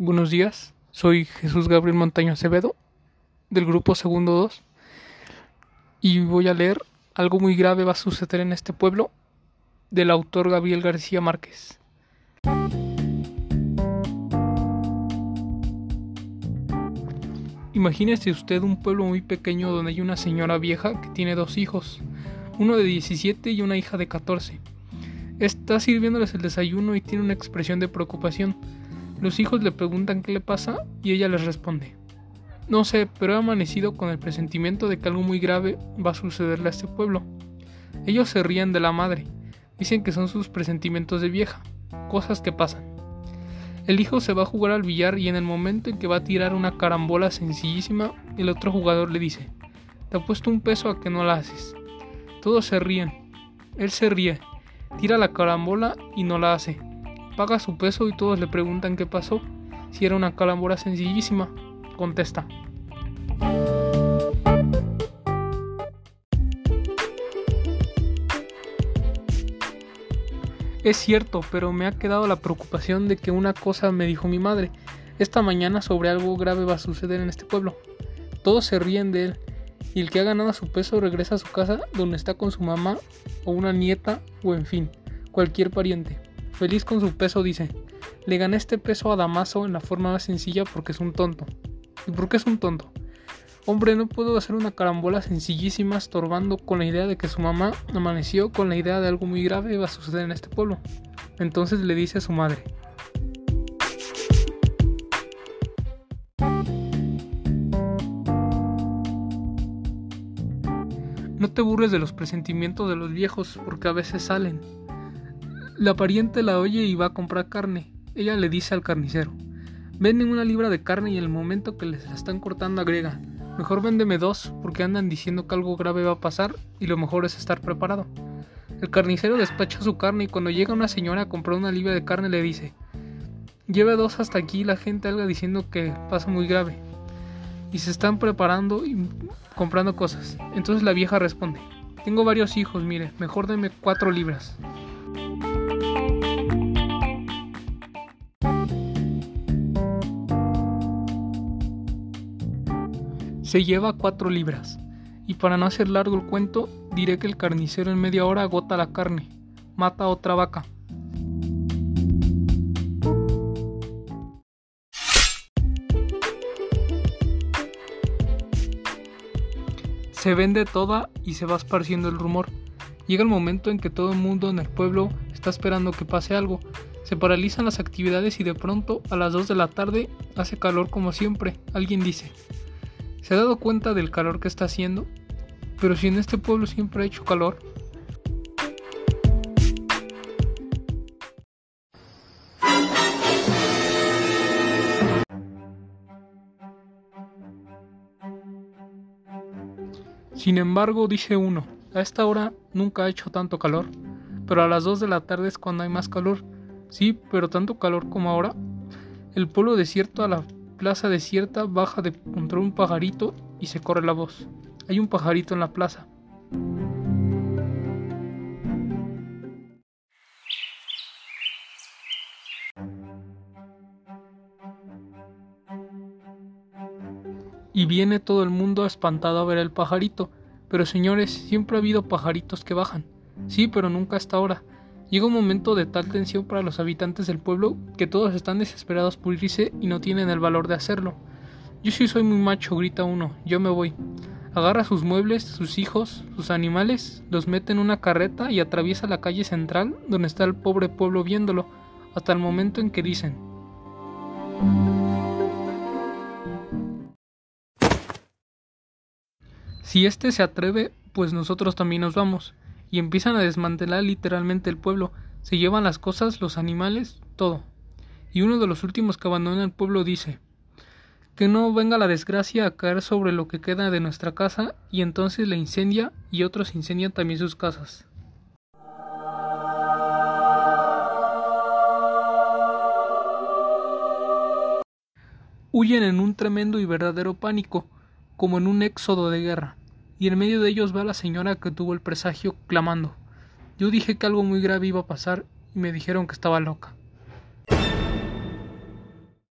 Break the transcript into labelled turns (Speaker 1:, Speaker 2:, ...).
Speaker 1: Buenos días, soy Jesús Gabriel Montaño Acevedo, del grupo Segundo 2, y voy a leer Algo muy grave va a suceder en este pueblo, del autor Gabriel García Márquez. Imagínese usted un pueblo muy pequeño donde hay una señora vieja que tiene dos hijos, uno de 17 y una hija de 14. Está sirviéndoles el desayuno y tiene una expresión de preocupación. Los hijos le preguntan qué le pasa y ella les responde. No sé, pero he amanecido con el presentimiento de que algo muy grave va a sucederle a este pueblo. Ellos se ríen de la madre, dicen que son sus presentimientos de vieja, cosas que pasan. El hijo se va a jugar al billar y en el momento en que va a tirar una carambola sencillísima, el otro jugador le dice, te apuesto un peso a que no la haces. Todos se ríen. Él se ríe, tira la carambola y no la hace. Paga su peso y todos le preguntan qué pasó. Si era una carambola sencillísima, contesta. Es cierto, pero me ha quedado la preocupación de que una cosa me dijo mi madre. Esta mañana sobre algo grave va a suceder en este pueblo. Todos se ríen de él, y el que ha ganado su peso regresa a su casa donde está con su mamá o una nieta o en fin, cualquier pariente. Feliz con su peso dice, le gané este peso a Damaso en la forma más sencilla porque es un tonto. ¿Y por qué es un tonto? Hombre, no puedo hacer una carambola sencillísima estorbando con la idea de que su mamá amaneció con la idea de algo muy grave va a suceder en este pueblo. Entonces le dice a su madre. No te burles de los presentimientos de los viejos porque a veces salen. La pariente la oye y va a comprar carne. Ella le dice al carnicero. Venden una libra de carne y en el momento que les la están cortando agrega. Mejor véndeme dos, porque andan diciendo que algo grave va a pasar y lo mejor es estar preparado. El carnicero despacha su carne y cuando llega una señora a comprar una libra de carne le dice, lleve dos hasta aquí la gente alga diciendo que pasa muy grave. Y se están preparando y comprando cosas. Entonces la vieja responde, tengo varios hijos, mire, mejor deme cuatro libras. Se lleva cuatro libras. Y para no hacer largo el cuento, diré que el carnicero en media hora agota la carne, mata a otra vaca. Se vende toda y se va esparciendo el rumor. Llega el momento en que todo el mundo en el pueblo está esperando que pase algo. Se paralizan las actividades y de pronto, a las 2 de la tarde, hace calor como siempre. Alguien dice, ¿Se ha dado cuenta del calor que está haciendo? Pero si en este pueblo siempre ha hecho calor. Sin embargo, dice uno, a esta hora nunca ha hecho tanto calor, pero a las 2 de la tarde es cuando hay más calor. Sí, pero tanto calor como ahora. El pueblo desierto a la plaza desierta baja de contra un pajarito y se corre la voz. Hay un pajarito en la plaza. Y viene todo el mundo espantado a ver el pajarito. Pero señores, siempre ha habido pajaritos que bajan. Sí, pero nunca hasta ahora. Llega un momento de tal tensión para los habitantes del pueblo que todos están desesperados por irse y no tienen el valor de hacerlo. Yo sí soy muy macho, grita uno, yo me voy. Agarra sus muebles, sus hijos, sus animales, los mete en una carreta y atraviesa la calle central donde está el pobre pueblo viéndolo, hasta el momento en que dicen Si éste se atreve, pues nosotros también nos vamos y empiezan a desmantelar literalmente el pueblo. Se llevan las cosas, los animales, todo. Y uno de los últimos que abandona el pueblo dice que no venga la desgracia a caer sobre lo que queda de nuestra casa y entonces la incendia y otros incendian también sus casas. Huyen en un tremendo y verdadero pánico, como en un éxodo de guerra y en medio de ellos va la señora que tuvo el presagio clamando. Yo dije que algo muy grave iba a pasar y me dijeron que estaba loca.